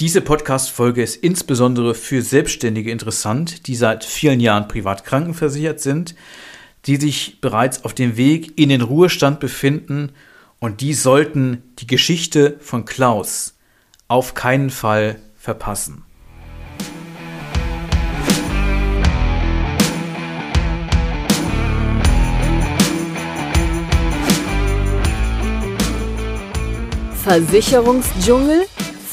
Diese Podcast-Folge ist insbesondere für Selbstständige interessant, die seit vielen Jahren privat krankenversichert sind, die sich bereits auf dem Weg in den Ruhestand befinden und die sollten die Geschichte von Klaus auf keinen Fall verpassen. Versicherungsdschungel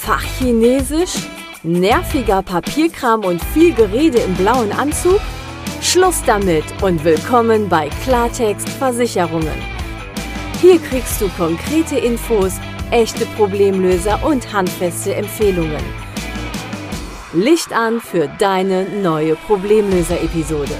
Fachchinesisch, nerviger Papierkram und viel Gerede im blauen Anzug? Schluss damit und willkommen bei Klartext Versicherungen. Hier kriegst du konkrete Infos, echte Problemlöser und handfeste Empfehlungen. Licht an für deine neue Problemlöser-Episode.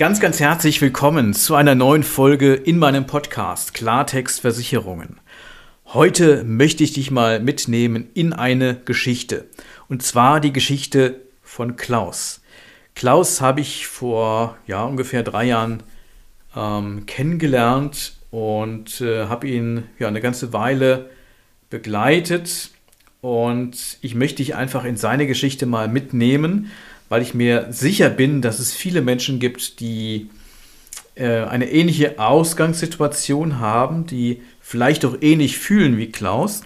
Ganz, ganz herzlich willkommen zu einer neuen Folge in meinem Podcast Klartext Versicherungen. Heute möchte ich dich mal mitnehmen in eine Geschichte. Und zwar die Geschichte von Klaus. Klaus habe ich vor ja, ungefähr drei Jahren ähm, kennengelernt und äh, habe ihn ja eine ganze Weile begleitet. Und ich möchte dich einfach in seine Geschichte mal mitnehmen weil ich mir sicher bin, dass es viele Menschen gibt, die äh, eine ähnliche Ausgangssituation haben, die vielleicht auch ähnlich fühlen wie Klaus.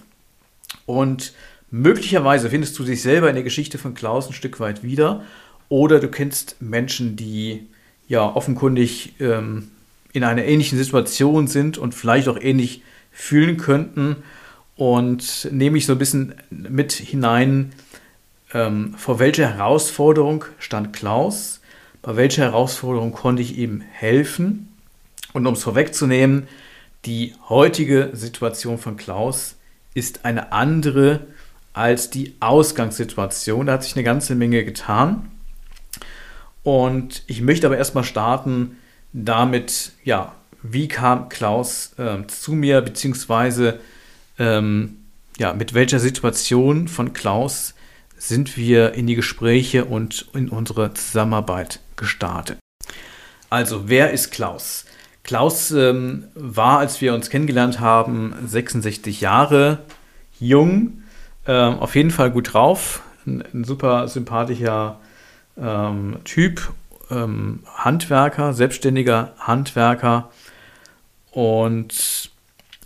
Und möglicherweise findest du dich selber in der Geschichte von Klaus ein Stück weit wieder. Oder du kennst Menschen, die ja offenkundig ähm, in einer ähnlichen Situation sind und vielleicht auch ähnlich fühlen könnten. Und nehme ich so ein bisschen mit hinein, ähm, vor welcher Herausforderung stand Klaus, bei welcher Herausforderung konnte ich ihm helfen. Und um es vorwegzunehmen, die heutige Situation von Klaus ist eine andere als die Ausgangssituation. Da hat sich eine ganze Menge getan. Und ich möchte aber erstmal starten damit, ja, wie kam Klaus äh, zu mir, beziehungsweise ähm, ja, mit welcher Situation von Klaus sind wir in die Gespräche und in unsere Zusammenarbeit gestartet. Also, wer ist Klaus? Klaus ähm, war, als wir uns kennengelernt haben, 66 Jahre jung, ähm, auf jeden Fall gut drauf, ein, ein super sympathischer ähm, Typ, ähm, Handwerker, selbstständiger Handwerker und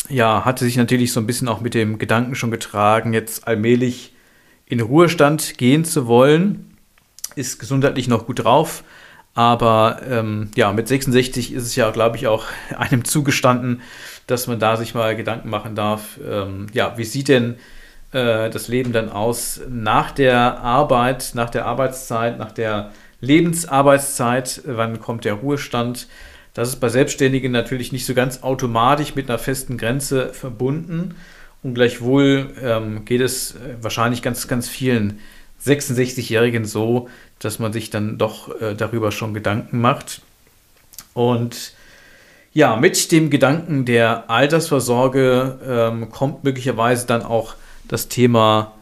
ja, hatte sich natürlich so ein bisschen auch mit dem Gedanken schon getragen, jetzt allmählich in Ruhestand gehen zu wollen, ist gesundheitlich noch gut drauf. Aber ähm, ja, mit 66 ist es ja, glaube ich, auch einem zugestanden, dass man da sich mal Gedanken machen darf. Ähm, ja, wie sieht denn äh, das Leben dann aus nach der Arbeit, nach der Arbeitszeit, nach der Lebensarbeitszeit? Wann kommt der Ruhestand? Das ist bei Selbstständigen natürlich nicht so ganz automatisch mit einer festen Grenze verbunden. Und gleichwohl ähm, geht es äh, wahrscheinlich ganz, ganz vielen 66-Jährigen so, dass man sich dann doch äh, darüber schon Gedanken macht. Und ja, mit dem Gedanken der Altersvorsorge ähm, kommt möglicherweise dann auch das Thema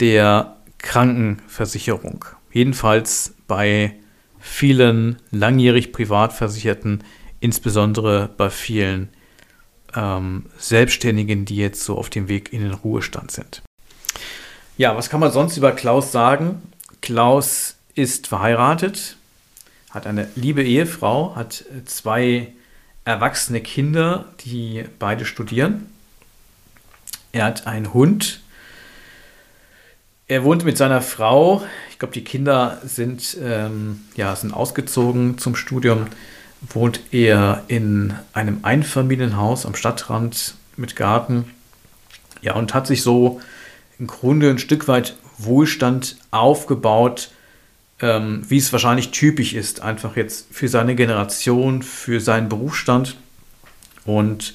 der Krankenversicherung. Jedenfalls bei vielen langjährig Privatversicherten, insbesondere bei vielen ähm, Selbstständigen, die jetzt so auf dem Weg in den Ruhestand sind. Ja, was kann man sonst über Klaus sagen? Klaus ist verheiratet, hat eine liebe Ehefrau, hat zwei erwachsene Kinder, die beide studieren. Er hat einen Hund. Er wohnt mit seiner Frau. Ich glaube, die Kinder sind, ähm, ja, sind ausgezogen zum Studium wohnt er in einem Einfamilienhaus am Stadtrand mit Garten. Ja, und hat sich so im Grunde ein Stück weit Wohlstand aufgebaut, ähm, wie es wahrscheinlich typisch ist, einfach jetzt für seine Generation, für seinen Berufsstand und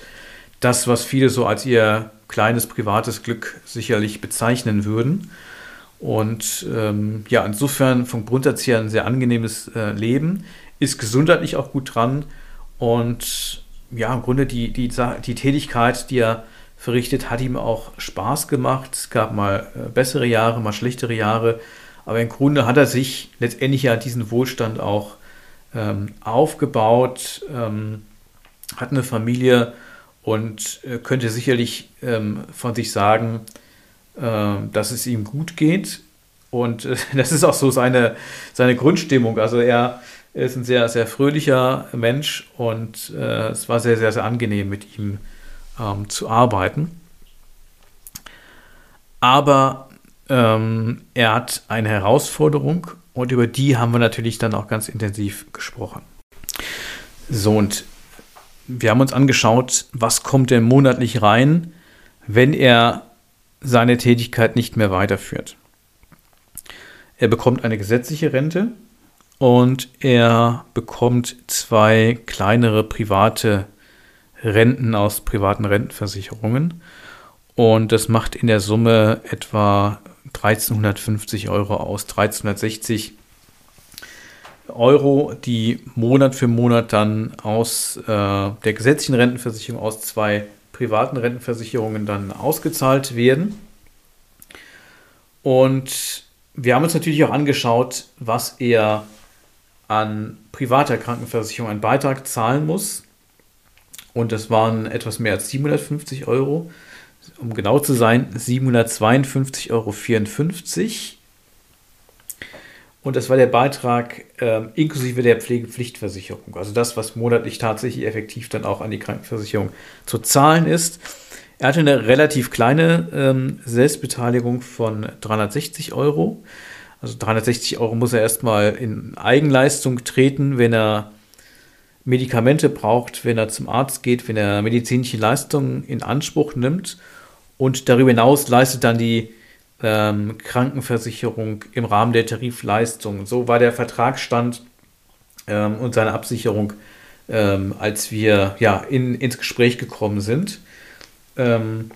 das, was viele so als ihr kleines privates Glück sicherlich bezeichnen würden. Und ähm, ja, insofern vom Grundsatz her ein sehr angenehmes äh, Leben ist gesundheitlich auch gut dran und ja, im Grunde die, die, die Tätigkeit, die er verrichtet, hat ihm auch Spaß gemacht. Es gab mal äh, bessere Jahre, mal schlechtere Jahre, aber im Grunde hat er sich letztendlich ja diesen Wohlstand auch ähm, aufgebaut, ähm, hat eine Familie und äh, könnte sicherlich ähm, von sich sagen, äh, dass es ihm gut geht. Und äh, das ist auch so seine, seine Grundstimmung. Also er, er ist ein sehr, sehr fröhlicher Mensch und äh, es war sehr, sehr, sehr angenehm mit ihm ähm, zu arbeiten. Aber ähm, er hat eine Herausforderung und über die haben wir natürlich dann auch ganz intensiv gesprochen. So, und wir haben uns angeschaut, was kommt denn monatlich rein, wenn er seine Tätigkeit nicht mehr weiterführt. Er bekommt eine gesetzliche Rente und er bekommt zwei kleinere private Renten aus privaten Rentenversicherungen. Und das macht in der Summe etwa 1350 Euro aus, 1360 Euro, die Monat für Monat dann aus äh, der gesetzlichen Rentenversicherung, aus zwei privaten Rentenversicherungen dann ausgezahlt werden. Und wir haben uns natürlich auch angeschaut, was er an privater Krankenversicherung einen Beitrag zahlen muss. Und das waren etwas mehr als 750 Euro. Um genau zu sein, 752,54 Euro. Und das war der Beitrag äh, inklusive der Pflegepflichtversicherung. Also das, was monatlich tatsächlich effektiv dann auch an die Krankenversicherung zu zahlen ist. Er hatte eine relativ kleine ähm, Selbstbeteiligung von 360 Euro. Also 360 Euro muss er erstmal in Eigenleistung treten, wenn er Medikamente braucht, wenn er zum Arzt geht, wenn er medizinische Leistungen in Anspruch nimmt. Und darüber hinaus leistet dann die ähm, Krankenversicherung im Rahmen der Tarifleistung. So war der Vertragsstand ähm, und seine Absicherung, ähm, als wir ja, in, ins Gespräch gekommen sind. Ähm,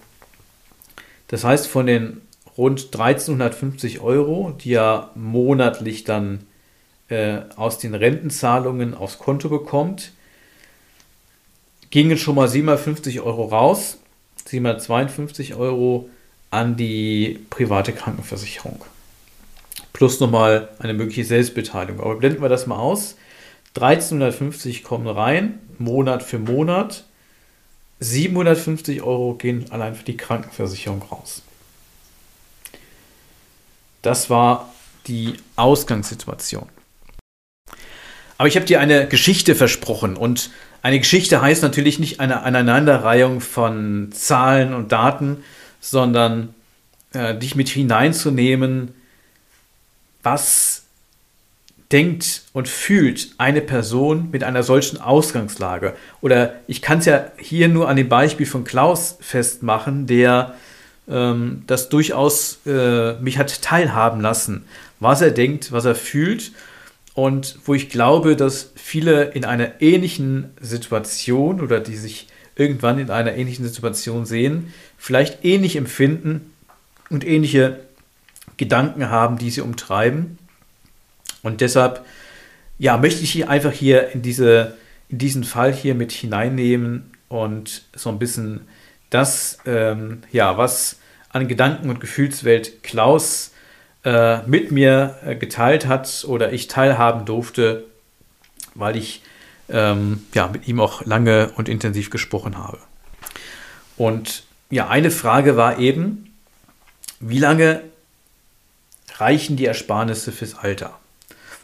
das heißt, von den rund 1350 Euro, die er monatlich dann äh, aus den Rentenzahlungen aufs Konto bekommt, gingen schon mal 750 Euro raus, 752 Euro an die private Krankenversicherung. Plus nochmal eine mögliche Selbstbeteiligung. Aber blenden wir das mal aus. 1350 kommen rein, Monat für Monat. 750 Euro gehen allein für die Krankenversicherung raus. Das war die Ausgangssituation. Aber ich habe dir eine Geschichte versprochen und eine Geschichte heißt natürlich nicht eine Aneinanderreihung von Zahlen und Daten, sondern äh, dich mit hineinzunehmen, was denkt und fühlt eine Person mit einer solchen Ausgangslage. Oder ich kann es ja hier nur an dem Beispiel von Klaus festmachen, der ähm, das durchaus äh, mich hat teilhaben lassen, was er denkt, was er fühlt und wo ich glaube, dass viele in einer ähnlichen Situation oder die sich irgendwann in einer ähnlichen Situation sehen, vielleicht ähnlich empfinden und ähnliche Gedanken haben, die sie umtreiben. Und deshalb ja, möchte ich hier einfach hier in, diese, in diesen Fall hier mit hineinnehmen und so ein bisschen das, ähm, ja, was an Gedanken- und Gefühlswelt Klaus äh, mit mir äh, geteilt hat oder ich teilhaben durfte, weil ich ähm, ja, mit ihm auch lange und intensiv gesprochen habe. Und ja, eine Frage war eben, wie lange reichen die Ersparnisse fürs Alter?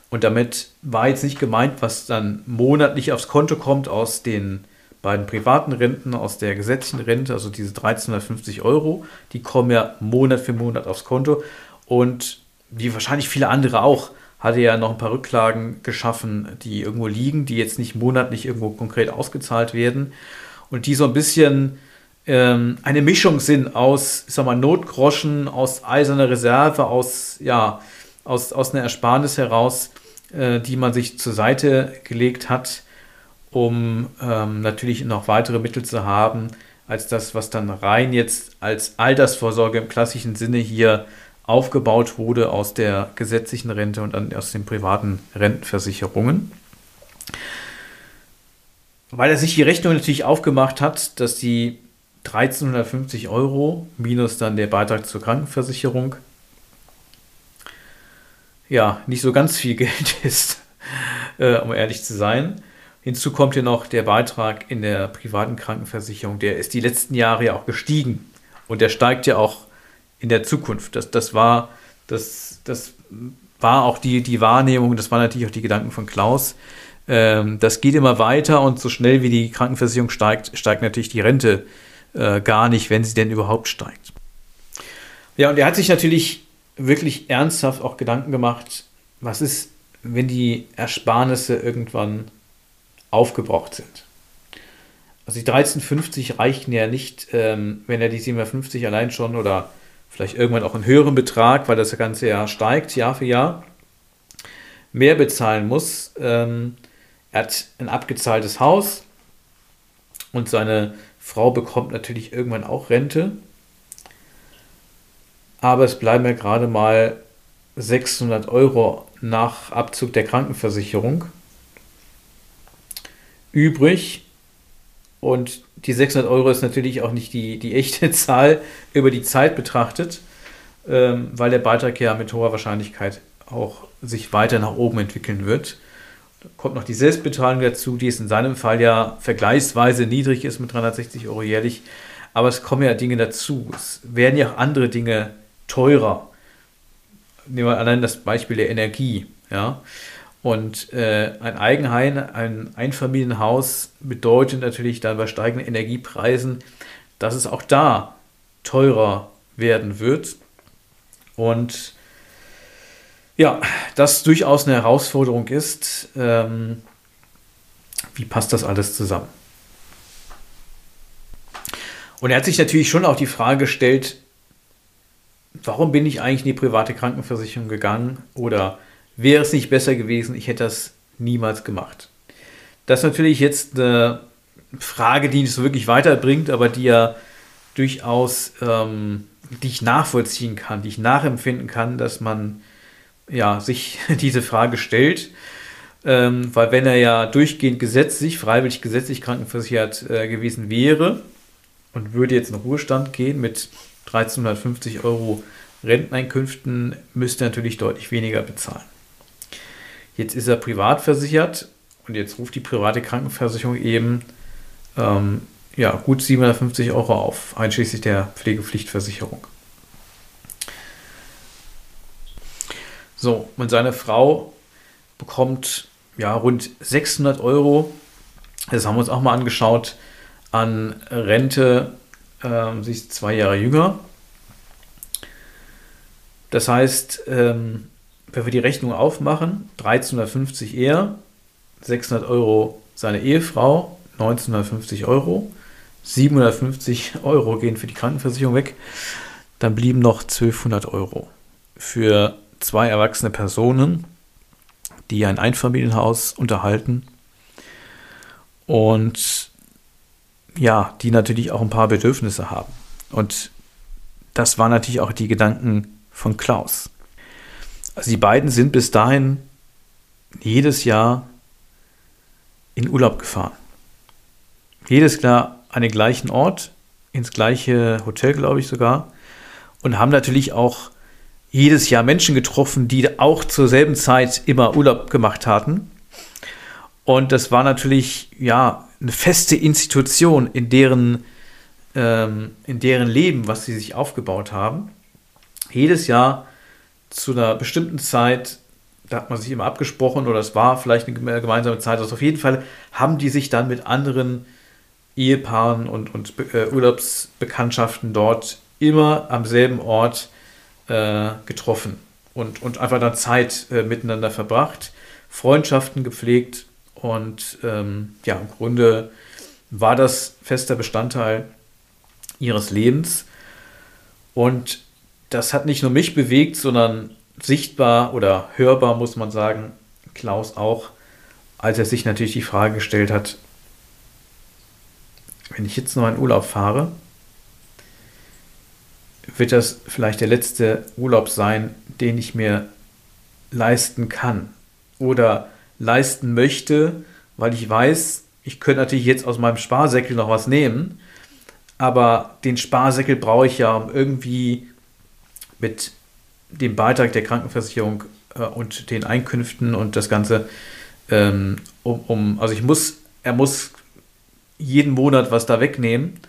Und damit war jetzt nicht gemeint, was dann monatlich aufs Konto kommt aus den beiden privaten Renten, aus der gesetzlichen Rente, also diese 1350 Euro, die kommen ja Monat für Monat aufs Konto. Und wie wahrscheinlich viele andere auch, hatte ja noch ein paar Rücklagen geschaffen, die irgendwo liegen, die jetzt nicht monatlich irgendwo konkret ausgezahlt werden und die so ein bisschen ähm, eine Mischung sind aus, ich sag mal, Notgroschen, aus eiserner Reserve, aus, ja, aus, aus einer Ersparnis heraus, äh, die man sich zur Seite gelegt hat, um ähm, natürlich noch weitere Mittel zu haben, als das, was dann rein jetzt als Altersvorsorge im klassischen Sinne hier aufgebaut wurde aus der gesetzlichen Rente und aus den privaten Rentenversicherungen. Weil er sich die Rechnung natürlich aufgemacht hat, dass die 1350 Euro minus dann der Beitrag zur Krankenversicherung ja nicht so ganz viel Geld ist. äh, um ehrlich zu sein. Hinzu kommt ja noch der Beitrag in der privaten Krankenversicherung. Der ist die letzten Jahre ja auch gestiegen. Und der steigt ja auch in der Zukunft. Das, das, war, das, das war auch die, die Wahrnehmung, das waren natürlich auch die Gedanken von Klaus. Ähm, das geht immer weiter und so schnell wie die Krankenversicherung steigt, steigt natürlich die Rente äh, gar nicht, wenn sie denn überhaupt steigt. Ja, und er hat sich natürlich wirklich ernsthaft auch Gedanken gemacht, was ist, wenn die Ersparnisse irgendwann aufgebraucht sind. Also die 13,50 reichen ja nicht, ähm, wenn er die 750 allein schon oder vielleicht irgendwann auch einen höheren Betrag, weil das ganze Jahr steigt, Jahr für Jahr, mehr bezahlen muss. Ähm, er hat ein abgezahltes Haus und seine Frau bekommt natürlich irgendwann auch Rente. Aber es bleiben ja gerade mal 600 Euro nach Abzug der Krankenversicherung übrig. Und die 600 Euro ist natürlich auch nicht die, die echte Zahl über die Zeit betrachtet, ähm, weil der Beitrag ja mit hoher Wahrscheinlichkeit auch sich weiter nach oben entwickeln wird. Da kommt noch die Selbstbeteiligung dazu, die ist in seinem Fall ja vergleichsweise niedrig ist mit 360 Euro jährlich. Aber es kommen ja Dinge dazu. Es werden ja auch andere Dinge teurer. Nehmen wir allein das Beispiel der Energie. Ja? Und äh, ein Eigenheim, ein Einfamilienhaus bedeutet natürlich dann bei steigenden Energiepreisen, dass es auch da teurer werden wird. Und ja, das durchaus eine Herausforderung ist. Ähm, wie passt das alles zusammen? Und er hat sich natürlich schon auch die Frage gestellt, warum bin ich eigentlich in die private Krankenversicherung gegangen oder wäre es nicht besser gewesen, ich hätte das niemals gemacht. Das ist natürlich jetzt eine Frage, die nicht so wirklich weiterbringt, aber die ja durchaus, ähm, die ich nachvollziehen kann, die ich nachempfinden kann, dass man ja, sich diese Frage stellt. Ähm, weil wenn er ja durchgehend gesetzlich, freiwillig gesetzlich krankenversichert äh, gewesen wäre und würde jetzt in Ruhestand gehen mit 1350 Euro Renteneinkünften, müsste er natürlich deutlich weniger bezahlen. Jetzt ist er privat versichert und jetzt ruft die private Krankenversicherung eben ähm, ja, gut 750 Euro auf, einschließlich der Pflegepflichtversicherung. So, und seine Frau bekommt ja rund 600 Euro, das haben wir uns auch mal angeschaut, an Rente. Ähm, sie ist zwei Jahre jünger. Das heißt, ähm, wenn wir die Rechnung aufmachen, 1350 er, 600 Euro seine Ehefrau, 1950 Euro, 750 Euro gehen für die Krankenversicherung weg, dann blieben noch 1200 Euro für zwei erwachsene Personen, die ein Einfamilienhaus unterhalten und ja, die natürlich auch ein paar Bedürfnisse haben. Und das waren natürlich auch die Gedanken von Klaus. Also die beiden sind bis dahin jedes Jahr in Urlaub gefahren. Jedes Jahr an den gleichen Ort, ins gleiche Hotel, glaube ich sogar. Und haben natürlich auch jedes Jahr Menschen getroffen, die auch zur selben Zeit immer Urlaub gemacht hatten. Und das war natürlich ja eine feste Institution in deren, ähm, in deren Leben, was sie sich aufgebaut haben. Jedes Jahr zu einer bestimmten Zeit, da hat man sich immer abgesprochen oder es war vielleicht eine gemeinsame Zeit. Also auf jeden Fall haben die sich dann mit anderen Ehepaaren und, und äh, Urlaubsbekanntschaften dort immer am selben Ort äh, getroffen und, und einfach dann Zeit äh, miteinander verbracht, Freundschaften gepflegt und ähm, ja, im Grunde war das fester Bestandteil ihres Lebens. Und das hat nicht nur mich bewegt, sondern sichtbar oder hörbar, muss man sagen, Klaus auch, als er sich natürlich die Frage gestellt hat, wenn ich jetzt noch in Urlaub fahre, wird das vielleicht der letzte Urlaub sein, den ich mir leisten kann oder leisten möchte, weil ich weiß, ich könnte natürlich jetzt aus meinem Sparsäckel noch was nehmen, aber den Sparsäckel brauche ich ja, um irgendwie mit dem Beitrag der Krankenversicherung äh, und den Einkünften und das Ganze ähm, um, um, also ich muss, er muss jeden Monat was da wegnehmen,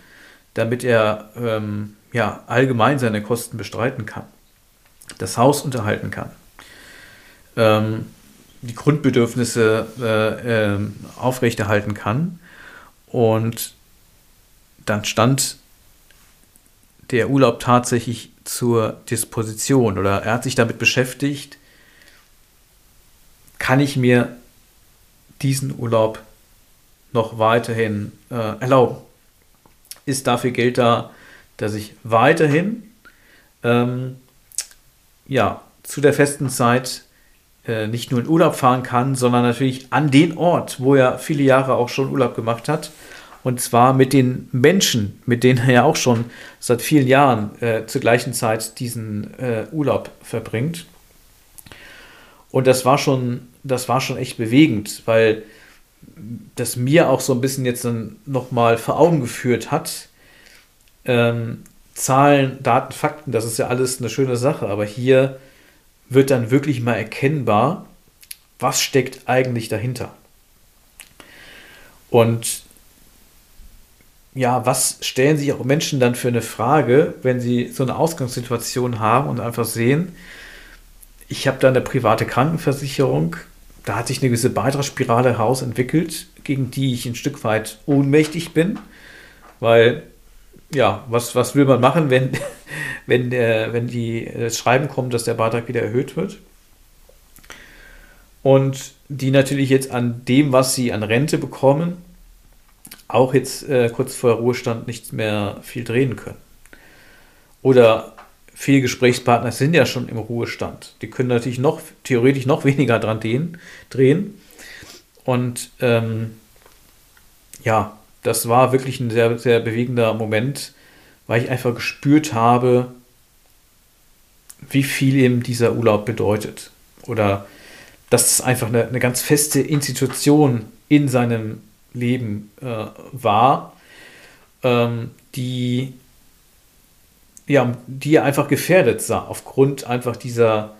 damit er ähm, ja, allgemein seine Kosten bestreiten kann, das Haus unterhalten kann, ähm, die Grundbedürfnisse äh, äh, aufrechterhalten kann. Und dann stand der Urlaub tatsächlich zur Disposition oder er hat sich damit beschäftigt, kann ich mir diesen Urlaub noch weiterhin äh, erlauben? Ist dafür Geld da, dass ich weiterhin ähm, ja, zu der festen Zeit äh, nicht nur in Urlaub fahren kann, sondern natürlich an den Ort, wo er viele Jahre auch schon Urlaub gemacht hat. Und zwar mit den Menschen, mit denen er ja auch schon seit vielen Jahren äh, zur gleichen Zeit diesen äh, Urlaub verbringt. Und das war schon, das war schon echt bewegend, weil das mir auch so ein bisschen jetzt dann nochmal vor Augen geführt hat. Ähm, Zahlen, Daten, Fakten, das ist ja alles eine schöne Sache, aber hier wird dann wirklich mal erkennbar, was steckt eigentlich dahinter. Und ja, was stellen sich auch Menschen dann für eine Frage, wenn sie so eine Ausgangssituation haben und einfach sehen, ich habe da eine private Krankenversicherung, da hat sich eine gewisse Beitragsspirale herausentwickelt, gegen die ich ein Stück weit ohnmächtig bin, weil ja, was, was will man machen, wenn, wenn, der, wenn die, das Schreiben kommt, dass der Beitrag wieder erhöht wird? Und die natürlich jetzt an dem, was sie an Rente bekommen, auch jetzt äh, kurz vor Ruhestand nicht mehr viel drehen können. Oder viele Gesprächspartner sind ja schon im Ruhestand. Die können natürlich noch theoretisch noch weniger dran drehen. drehen. Und ähm, ja, das war wirklich ein sehr, sehr bewegender Moment, weil ich einfach gespürt habe, wie viel ihm dieser Urlaub bedeutet. Oder dass es einfach eine, eine ganz feste Institution in seinem Leben äh, war, ähm, die, ja, die er einfach gefährdet sah, aufgrund einfach dieser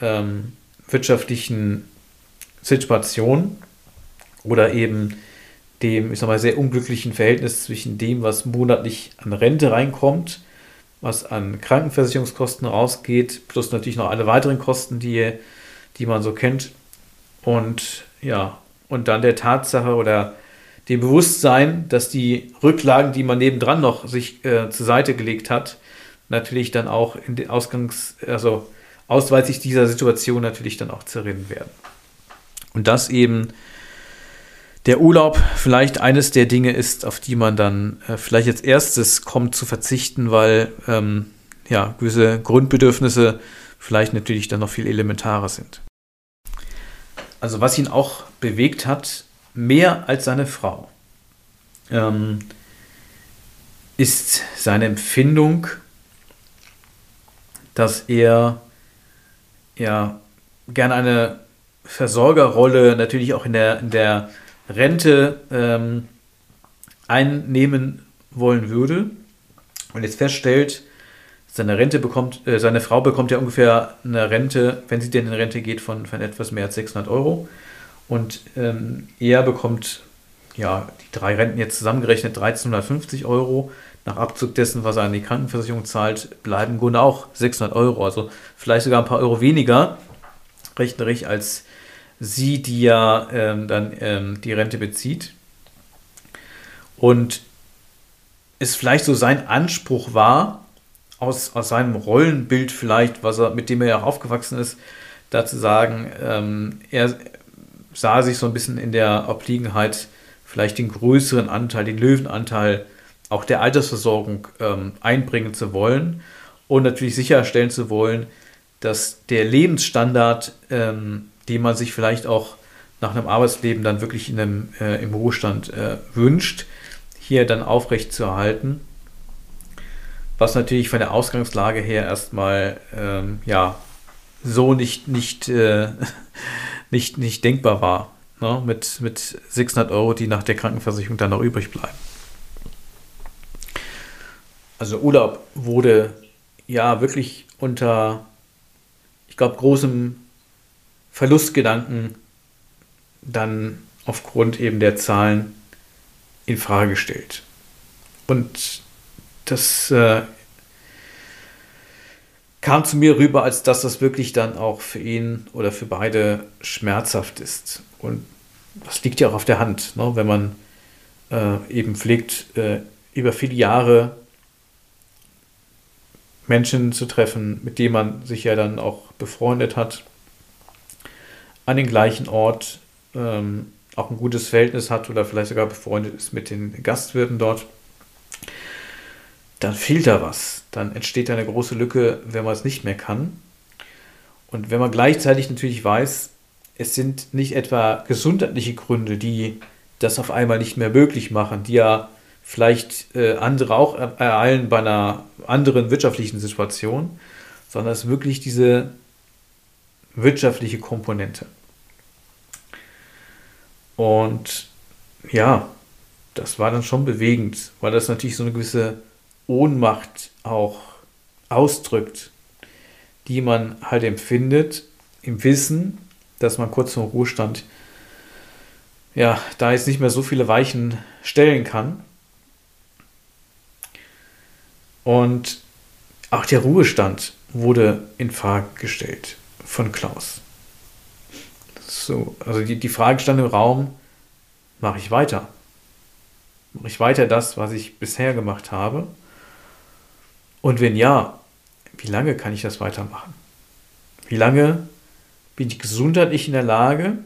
ähm, wirtschaftlichen Situation oder eben dem, ich sag mal, sehr unglücklichen Verhältnis zwischen dem, was monatlich an Rente reinkommt, was an Krankenversicherungskosten rausgeht, plus natürlich noch alle weiteren Kosten, die, die man so kennt. Und ja, und dann der Tatsache oder dem Bewusstsein, dass die Rücklagen, die man nebendran noch sich äh, zur Seite gelegt hat, natürlich dann auch in den Ausgangs-, also ausweitig dieser Situation natürlich dann auch zerrinnen werden. Und das eben der Urlaub vielleicht eines der Dinge ist, auf die man dann äh, vielleicht als erstes kommt zu verzichten, weil ähm, ja, gewisse Grundbedürfnisse vielleicht natürlich dann noch viel elementarer sind. Also was ihn auch bewegt hat, mehr als seine Frau, ähm, ist seine Empfindung, dass er ja gerne eine Versorgerrolle natürlich auch in der, in der Rente ähm, einnehmen wollen würde und jetzt feststellt, seine Rente bekommt, äh, seine Frau bekommt ja ungefähr eine Rente, wenn sie denn in Rente geht, von, von etwas mehr als 600 Euro. Und ähm, er bekommt, ja, die drei Renten jetzt zusammengerechnet 1350 Euro. Nach Abzug dessen, was er an die Krankenversicherung zahlt, bleiben im Grunde auch 600 Euro. Also vielleicht sogar ein paar Euro weniger rechnerisch als sie, die ja ähm, dann ähm, die Rente bezieht. Und es vielleicht so sein Anspruch war, aus, aus seinem Rollenbild vielleicht, was er, mit dem er ja auch aufgewachsen ist, da zu sagen, ähm, er sah sich so ein bisschen in der Obliegenheit, vielleicht den größeren Anteil, den Löwenanteil auch der Altersversorgung ähm, einbringen zu wollen und natürlich sicherstellen zu wollen, dass der Lebensstandard ähm, die man sich vielleicht auch nach einem Arbeitsleben dann wirklich in einem, äh, im Ruhestand äh, wünscht, hier dann aufrecht zu erhalten. Was natürlich von der Ausgangslage her erstmal ähm, ja, so nicht, nicht, äh, nicht, nicht denkbar war. Ne? Mit, mit 600 Euro, die nach der Krankenversicherung dann noch übrig bleiben. Also Urlaub wurde ja wirklich unter, ich glaube, großem Verlustgedanken dann aufgrund eben der Zahlen in Frage gestellt. Und das äh, kam zu mir rüber, als dass das wirklich dann auch für ihn oder für beide schmerzhaft ist. Und das liegt ja auch auf der Hand, ne? wenn man äh, eben pflegt, äh, über viele Jahre Menschen zu treffen, mit denen man sich ja dann auch befreundet hat, an den gleichen Ort ähm, auch ein gutes Verhältnis hat oder vielleicht sogar befreundet ist mit den Gastwirten dort, dann fehlt da was. Dann entsteht eine große Lücke, wenn man es nicht mehr kann. Und wenn man gleichzeitig natürlich weiß, es sind nicht etwa gesundheitliche Gründe, die das auf einmal nicht mehr möglich machen, die ja vielleicht äh, andere auch ereilen bei einer anderen wirtschaftlichen Situation, sondern es ist wirklich diese wirtschaftliche Komponente. Und ja, das war dann schon bewegend, weil das natürlich so eine gewisse Ohnmacht auch ausdrückt, die man halt empfindet im Wissen, dass man kurz vor Ruhestand ja, da jetzt nicht mehr so viele Weichen stellen kann. Und auch der Ruhestand wurde in Frage gestellt von Klaus. So, also die, die Frage stand im Raum, mache ich weiter? Mache ich weiter das, was ich bisher gemacht habe? Und wenn ja, wie lange kann ich das weitermachen? Wie lange bin ich gesundheitlich in der Lage,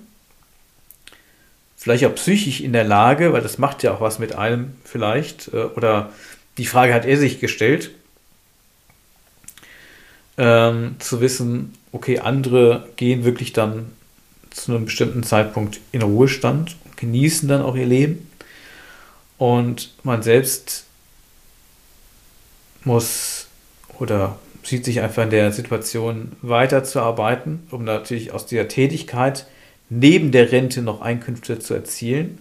vielleicht auch psychisch in der Lage, weil das macht ja auch was mit einem vielleicht, äh, oder die Frage hat er sich gestellt, ähm, zu wissen, okay, andere gehen wirklich dann zu einem bestimmten Zeitpunkt in Ruhestand und genießen dann auch ihr Leben. Und man selbst muss oder sieht sich einfach in der Situation weiterzuarbeiten, um natürlich aus dieser Tätigkeit neben der Rente noch Einkünfte zu erzielen.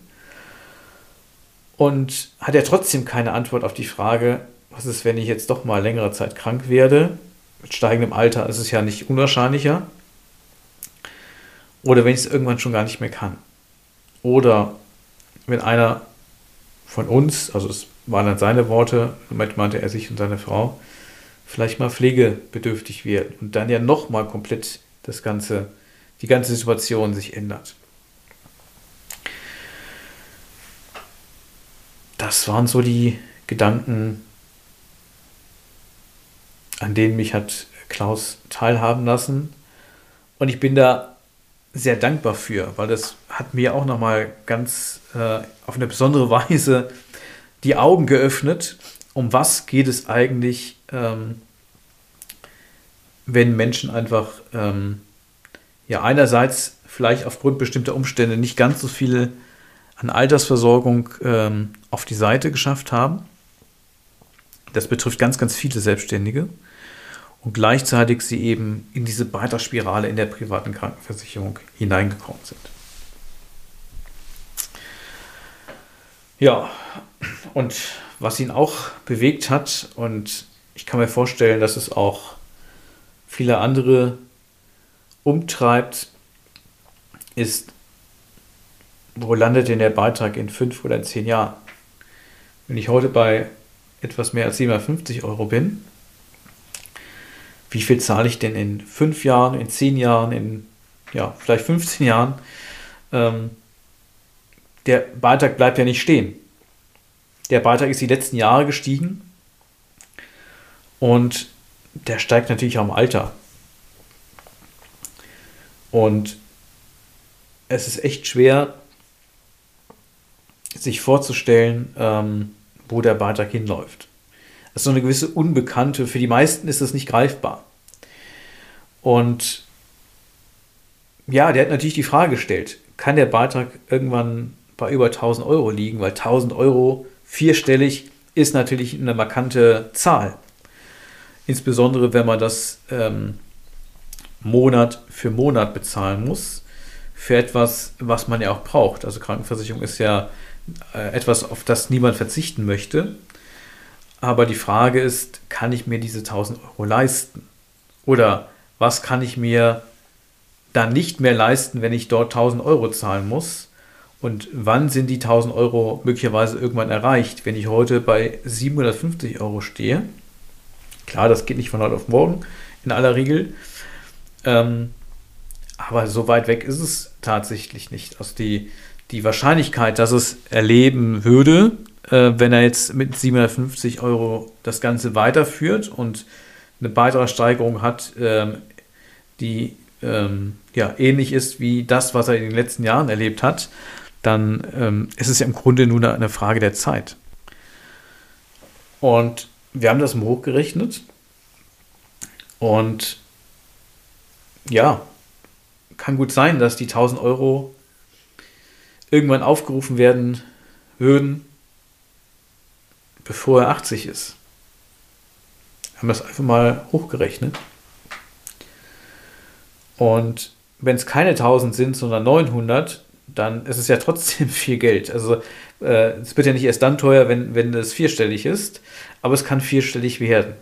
Und hat er trotzdem keine Antwort auf die Frage, was ist, wenn ich jetzt doch mal längere Zeit krank werde? Mit steigendem Alter ist es ja nicht unwahrscheinlicher. Oder wenn ich es irgendwann schon gar nicht mehr kann. Oder wenn einer von uns, also es waren dann seine Worte, damit meinte er sich und seine Frau, vielleicht mal pflegebedürftig wird und dann ja nochmal komplett das ganze, die ganze Situation sich ändert. Das waren so die Gedanken, an denen mich hat Klaus teilhaben lassen. Und ich bin da sehr dankbar für, weil das hat mir auch nochmal ganz äh, auf eine besondere Weise die Augen geöffnet, um was geht es eigentlich, ähm, wenn Menschen einfach ähm, ja einerseits vielleicht aufgrund bestimmter Umstände nicht ganz so viel an Altersversorgung ähm, auf die Seite geschafft haben. Das betrifft ganz, ganz viele Selbstständige und gleichzeitig sie eben in diese Beitragsspirale in der privaten Krankenversicherung hineingekommen sind. Ja, und was ihn auch bewegt hat, und ich kann mir vorstellen, dass es auch viele andere umtreibt, ist, wo landet denn der Beitrag in fünf oder in zehn Jahren? Wenn ich heute bei etwas mehr als 750 Euro bin, wie viel zahle ich denn in fünf Jahren, in zehn Jahren, in ja, vielleicht 15 Jahren? Ähm, der Beitrag bleibt ja nicht stehen. Der Beitrag ist die letzten Jahre gestiegen und der steigt natürlich auch im Alter. Und es ist echt schwer, sich vorzustellen, ähm, wo der Beitrag hinläuft. Das ist so eine gewisse Unbekannte. Für die meisten ist das nicht greifbar. Und ja, der hat natürlich die Frage gestellt, kann der Beitrag irgendwann bei über 1000 Euro liegen? Weil 1000 Euro vierstellig ist natürlich eine markante Zahl. Insbesondere wenn man das ähm, Monat für Monat bezahlen muss für etwas, was man ja auch braucht. Also Krankenversicherung ist ja äh, etwas, auf das niemand verzichten möchte. Aber die Frage ist, kann ich mir diese 1000 Euro leisten? Oder was kann ich mir dann nicht mehr leisten, wenn ich dort 1000 Euro zahlen muss? Und wann sind die 1000 Euro möglicherweise irgendwann erreicht, wenn ich heute bei 750 Euro stehe? Klar, das geht nicht von heute auf morgen in aller Regel. Ähm, aber so weit weg ist es tatsächlich nicht. Also die, die Wahrscheinlichkeit, dass es erleben würde, äh, wenn er jetzt mit 750 Euro das Ganze weiterführt und eine Beitragssteigerung hat, ähm, die ähm, ja, ähnlich ist wie das, was er in den letzten Jahren erlebt hat, dann ähm, ist es ja im Grunde nur eine Frage der Zeit. Und wir haben das mal hochgerechnet und ja, kann gut sein, dass die 1000 Euro irgendwann aufgerufen werden würden, bevor er 80 ist. Wir haben das einfach mal hochgerechnet. Und wenn es keine 1000 sind, sondern 900, dann ist es ja trotzdem viel Geld. Also äh, es wird ja nicht erst dann teuer, wenn, wenn es vierstellig ist, aber es kann vierstellig werden.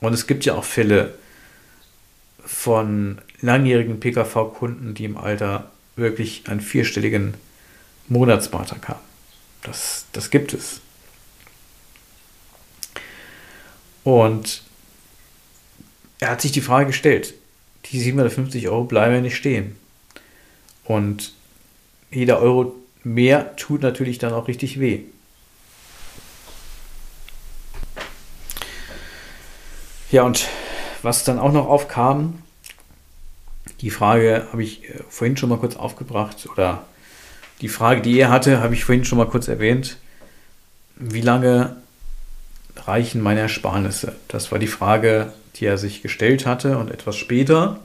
Und es gibt ja auch Fälle von langjährigen PKV-Kunden, die im Alter wirklich einen vierstelligen Monatsbeitrag haben. Das, das gibt es. Und er hat sich die Frage gestellt, die 750 Euro bleiben ja nicht stehen. Und jeder Euro mehr tut natürlich dann auch richtig weh. Ja, und was dann auch noch aufkam, die Frage habe ich äh, vorhin schon mal kurz aufgebracht oder die Frage, die er hatte, habe ich vorhin schon mal kurz erwähnt. Wie lange reichen meine Ersparnisse? Das war die Frage, die er sich gestellt hatte und etwas später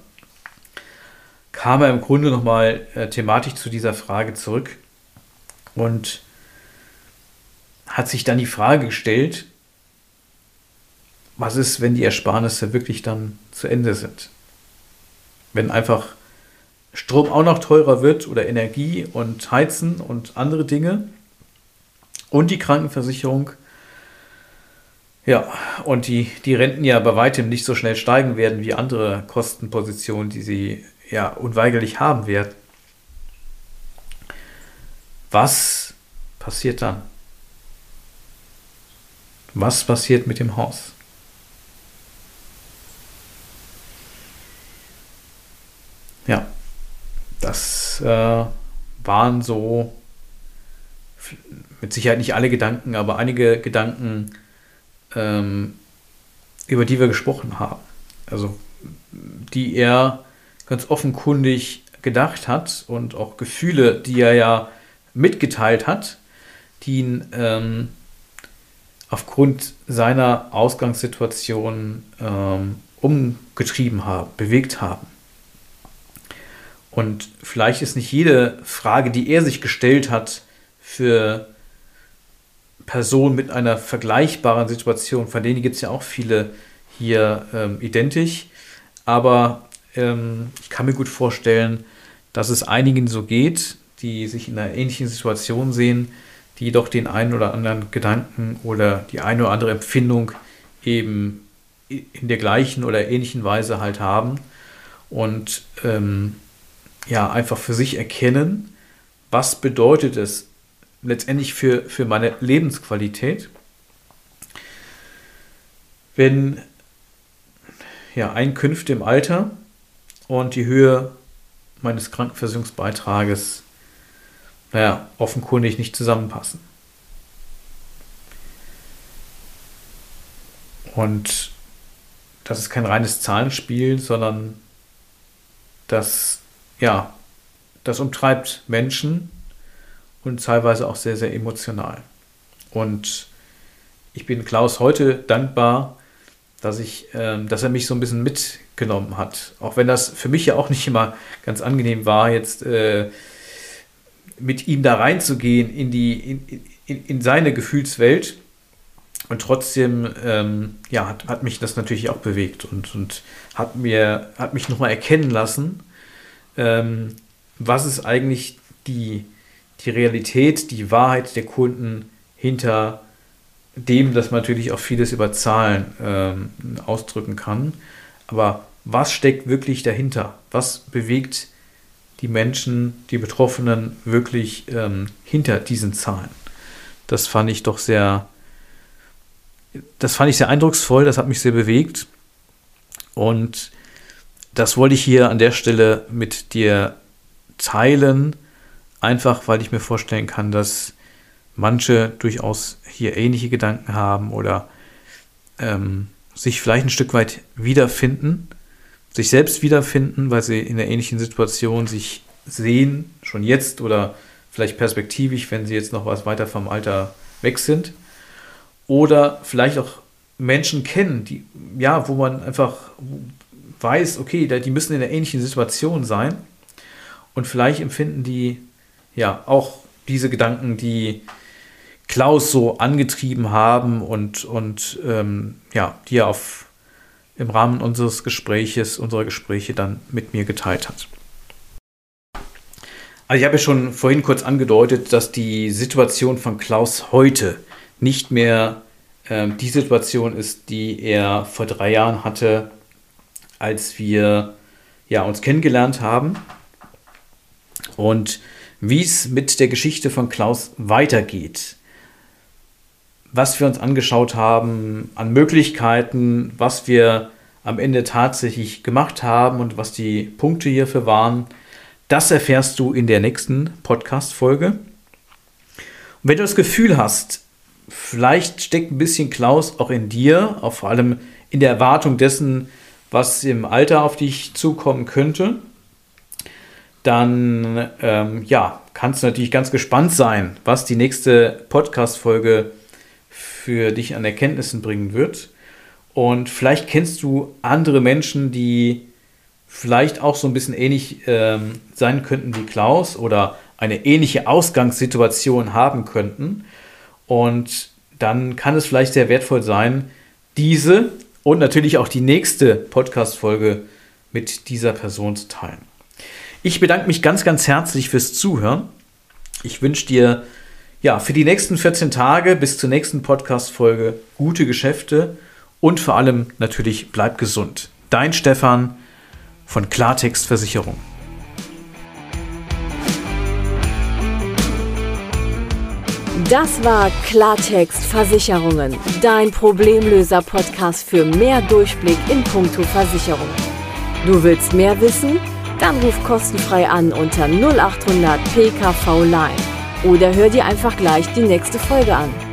kam er im Grunde nochmal äh, thematisch zu dieser Frage zurück und hat sich dann die Frage gestellt, was ist, wenn die Ersparnisse wirklich dann zu Ende sind? Wenn einfach Strom auch noch teurer wird oder Energie und Heizen und andere Dinge und die Krankenversicherung ja, und die, die Renten ja bei weitem nicht so schnell steigen werden wie andere Kostenpositionen, die sie ja unweigerlich haben werden. Was passiert dann? Was passiert mit dem Haus? Ja, das äh, waren so mit Sicherheit nicht alle Gedanken, aber einige Gedanken, ähm, über die wir gesprochen haben. Also die er ganz offenkundig gedacht hat und auch Gefühle, die er ja mitgeteilt hat, die ihn ähm, aufgrund seiner Ausgangssituation ähm, umgetrieben haben, bewegt haben. Und vielleicht ist nicht jede Frage, die er sich gestellt hat, für Personen mit einer vergleichbaren Situation, von denen gibt es ja auch viele hier ähm, identisch, aber ähm, ich kann mir gut vorstellen, dass es einigen so geht, die sich in einer ähnlichen Situation sehen, die doch den einen oder anderen Gedanken oder die eine oder andere Empfindung eben in der gleichen oder ähnlichen Weise halt haben und ähm, ja einfach für sich erkennen, was bedeutet es letztendlich für, für meine Lebensqualität, wenn ja, Einkünfte im Alter und die Höhe meines Krankenversicherungsbeitrages, naja, offenkundig nicht zusammenpassen. Und das ist kein reines Zahlenspiel, sondern das, ja, das umtreibt Menschen und teilweise auch sehr, sehr emotional. Und ich bin Klaus heute dankbar, dass, ich, äh, dass er mich so ein bisschen mitgenommen hat. Auch wenn das für mich ja auch nicht immer ganz angenehm war, jetzt äh, mit ihm da reinzugehen in, die, in, in, in seine Gefühlswelt. Und trotzdem ähm, ja, hat, hat mich das natürlich auch bewegt und, und hat, mir, hat mich nochmal erkennen lassen, ähm, was ist eigentlich die, die Realität, die Wahrheit der Kunden hinter dem, dass man natürlich auch vieles über Zahlen ähm, ausdrücken kann. Aber was steckt wirklich dahinter? Was bewegt die Menschen, die Betroffenen wirklich ähm, hinter diesen Zahlen? Das fand ich doch sehr, das fand ich sehr eindrucksvoll, das hat mich sehr bewegt. Und das wollte ich hier an der Stelle mit dir teilen, einfach weil ich mir vorstellen kann, dass manche durchaus hier ähnliche Gedanken haben oder ähm, sich vielleicht ein Stück weit wiederfinden, sich selbst wiederfinden, weil sie in einer ähnlichen Situation sich sehen, schon jetzt oder vielleicht perspektivisch, wenn sie jetzt noch was weiter vom Alter weg sind. Oder vielleicht auch Menschen kennen, die, ja, wo man einfach weiß, okay, die müssen in einer ähnlichen Situation sein. Und vielleicht empfinden die ja auch diese Gedanken, die Klaus so angetrieben haben und, und ähm, ja, die er auf, im Rahmen unseres Gespräches, unserer Gespräche dann mit mir geteilt hat. Also ich habe ja schon vorhin kurz angedeutet, dass die Situation von Klaus heute nicht mehr äh, die Situation ist, die er vor drei Jahren hatte, als wir ja, uns kennengelernt haben. Und wie es mit der Geschichte von Klaus weitergeht, was wir uns angeschaut haben an Möglichkeiten, was wir am Ende tatsächlich gemacht haben und was die Punkte hierfür waren, das erfährst du in der nächsten Podcast-Folge. Und wenn du das Gefühl hast, vielleicht steckt ein bisschen Klaus auch in dir, auch vor allem in der Erwartung dessen, was im Alter auf dich zukommen könnte, dann ähm, ja, kannst du natürlich ganz gespannt sein, was die nächste Podcast-Folge für dich an Erkenntnissen bringen wird. Und vielleicht kennst du andere Menschen, die vielleicht auch so ein bisschen ähnlich ähm, sein könnten wie Klaus oder eine ähnliche Ausgangssituation haben könnten. Und dann kann es vielleicht sehr wertvoll sein, diese und natürlich auch die nächste Podcast-Folge mit dieser Person zu teilen. Ich bedanke mich ganz, ganz herzlich fürs Zuhören. Ich wünsche dir ja, für die nächsten 14 Tage bis zur nächsten Podcast-Folge gute Geschäfte und vor allem natürlich bleib gesund. Dein Stefan von Klartext Versicherung. Das war Klartext Versicherungen, dein Problemlöser-Podcast für mehr Durchblick in puncto Versicherungen. Du willst mehr wissen? Dann ruf kostenfrei an unter 0800 PKV Line oder hör dir einfach gleich die nächste Folge an.